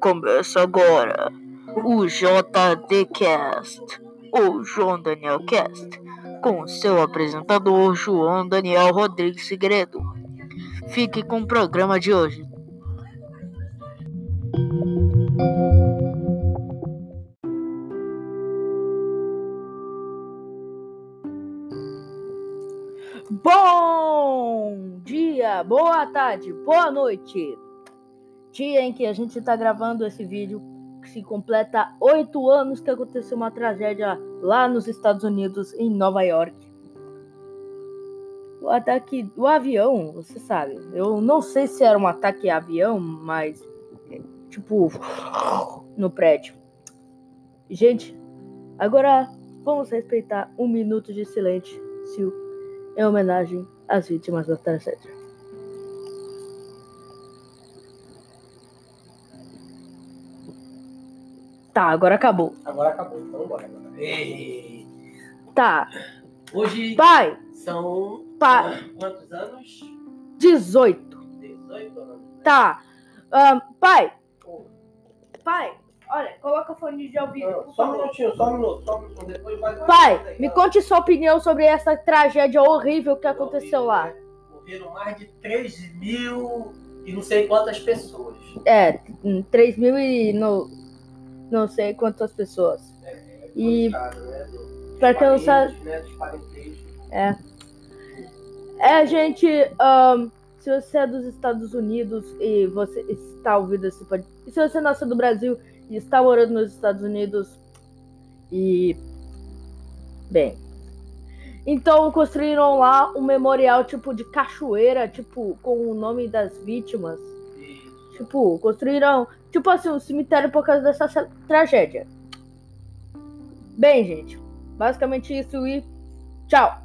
Começa agora o JDcast, ou João Daniel Cast, com seu apresentador João Daniel Rodrigues Segredo. Fique com o programa de hoje. Bom dia, boa tarde, boa noite. Dia em que a gente está gravando esse vídeo, que se completa oito anos que aconteceu uma tragédia lá nos Estados Unidos, em Nova York. O ataque do avião, você sabe. Eu não sei se era um ataque a avião, mas tipo no prédio. Gente, agora vamos respeitar um minuto de silêncio em homenagem às vítimas da tragédia. Tá, agora acabou. Agora acabou, então bora. agora. Ei. Tá. Hoje Pai, são pai, quantos anos? 18. 18 anos. né? Tá. Ahn, pai, pai, olha, coloca o fone de ouvido. não, por Só um minutinho, só um minuto, só um minuto. Depois vai. Pai, me conte sua opinião sobre essa tragédia horrível que aconteceu lá. né? Morreram mais de 3 mil e não sei quantas pessoas. É, hum, 3 mil e no, não sei quantas pessoas. É, E- complicado, né? Não parentes, Né. É. É, gente, ahn, se você é dos Estados Unidos e você está ouvindo esse podcast. E se você nasceu do Brasil e está morando nos Estados Unidos e. Bem. Então construíram lá um memorial tipo de cachoeira, tipo, com o nome das vítimas. Tipo, construíram, tipo assim, um cemitério por causa dessa tragédia. Bem, gente, basicamente isso e tchau.